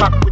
so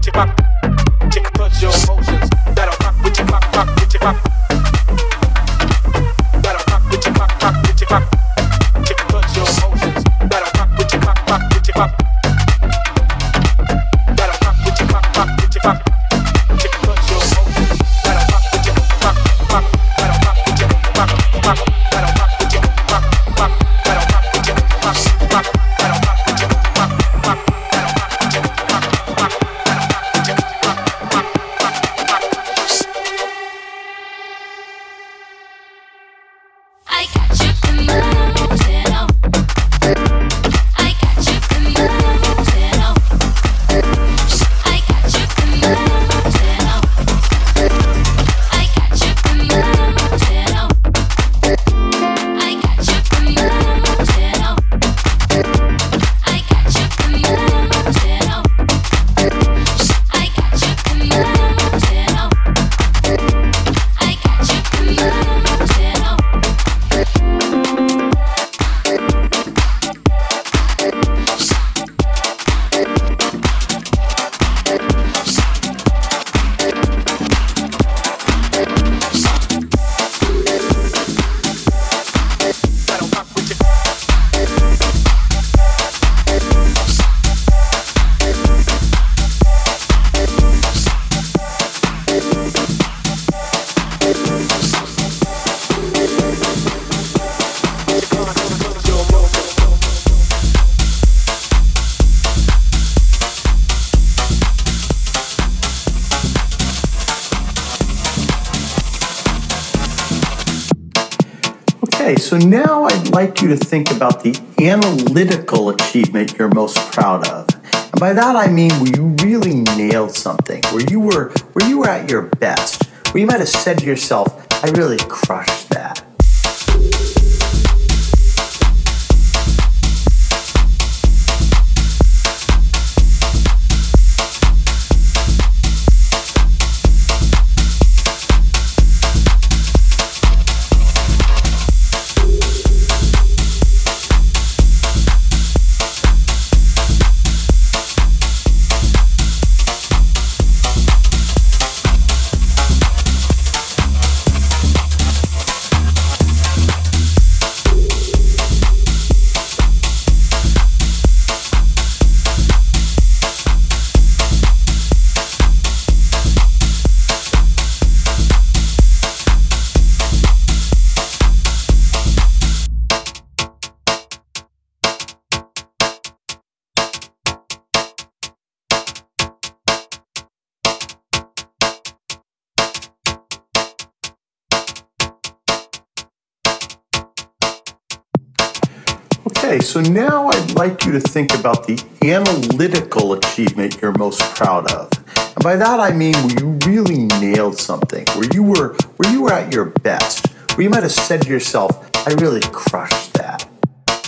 so now I'd like you to think about the analytical achievement you're most proud of. And by that I mean where you really nailed something, where you were where you were at your best, where you might have said to yourself, I really crushed that.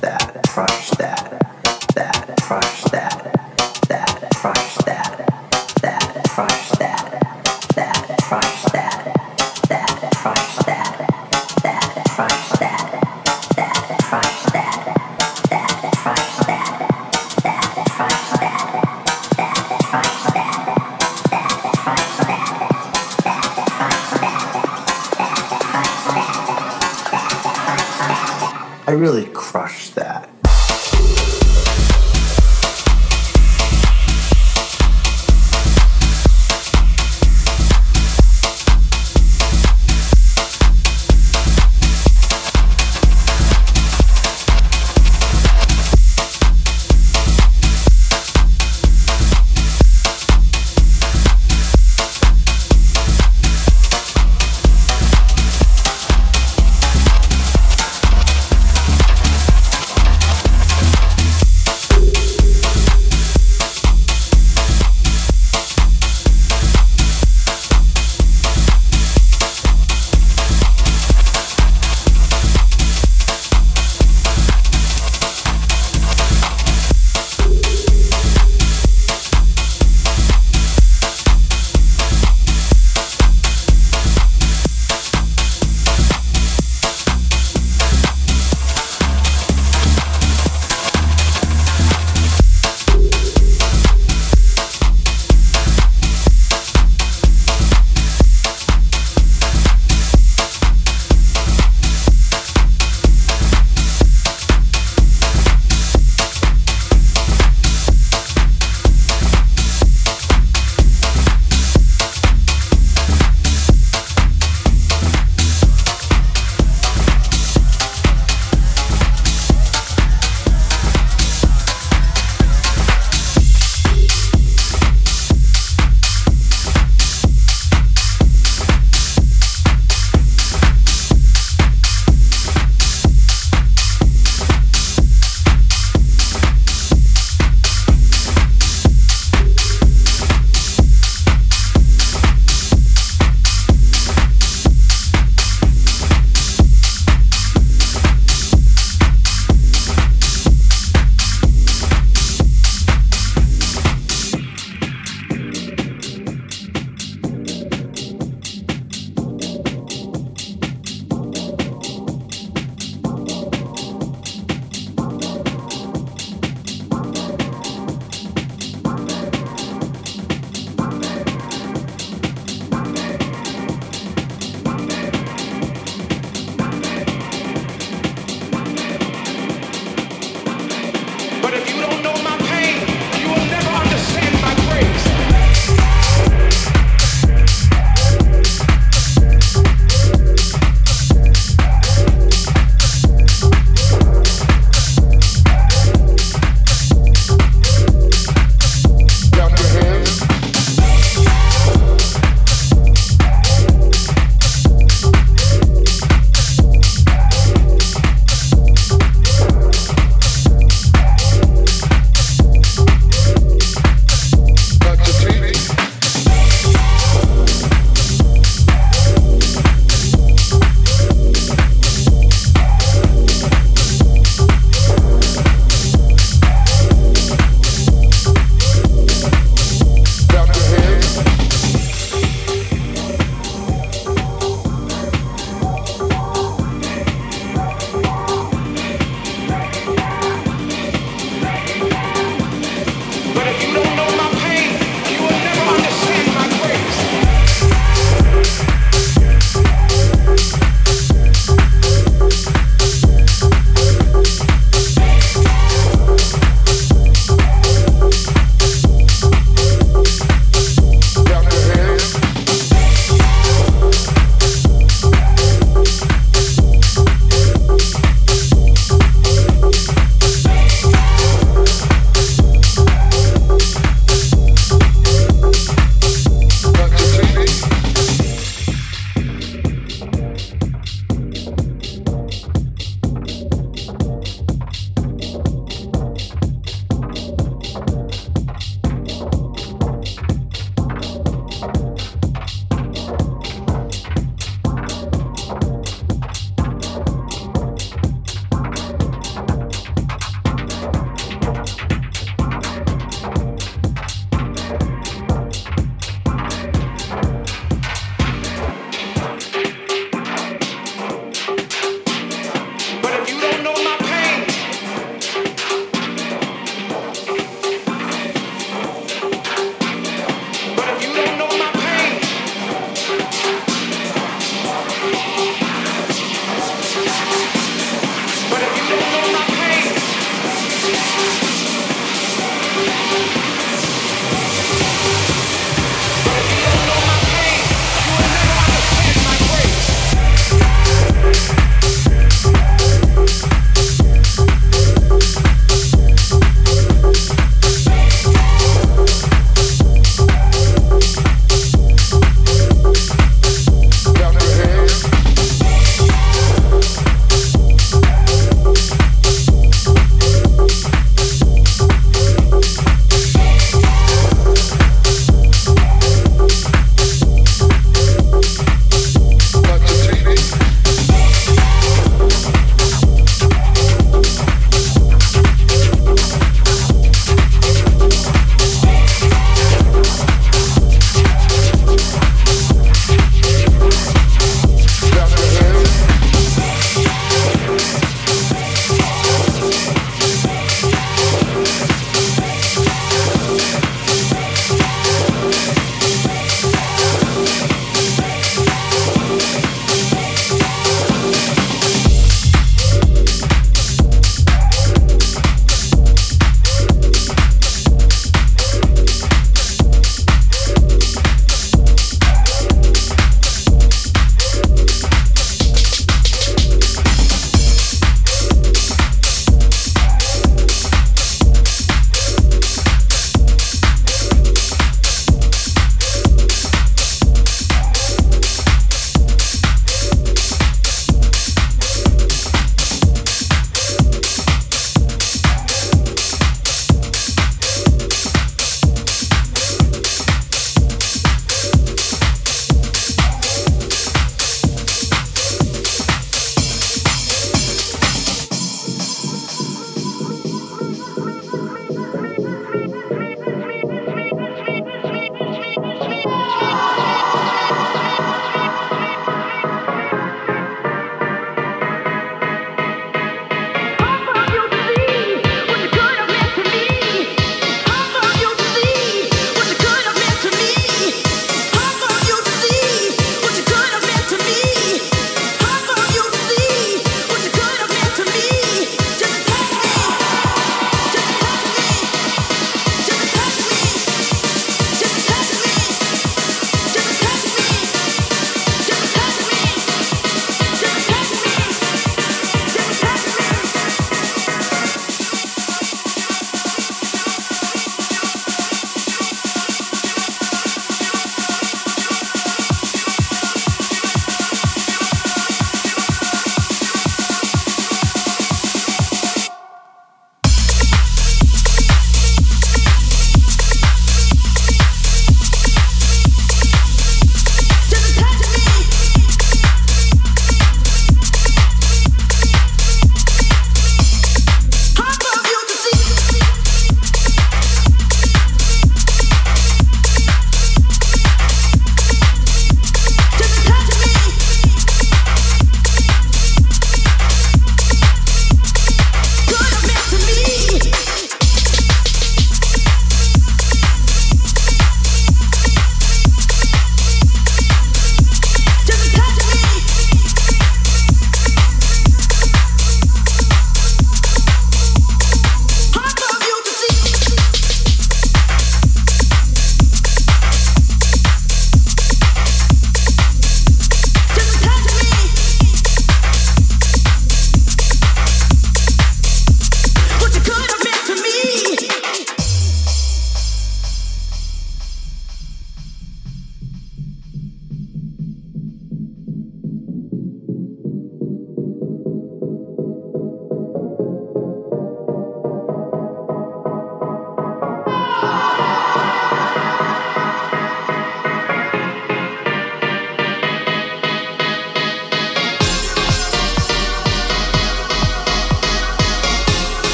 That, crushed that. That, crushed that. That, I really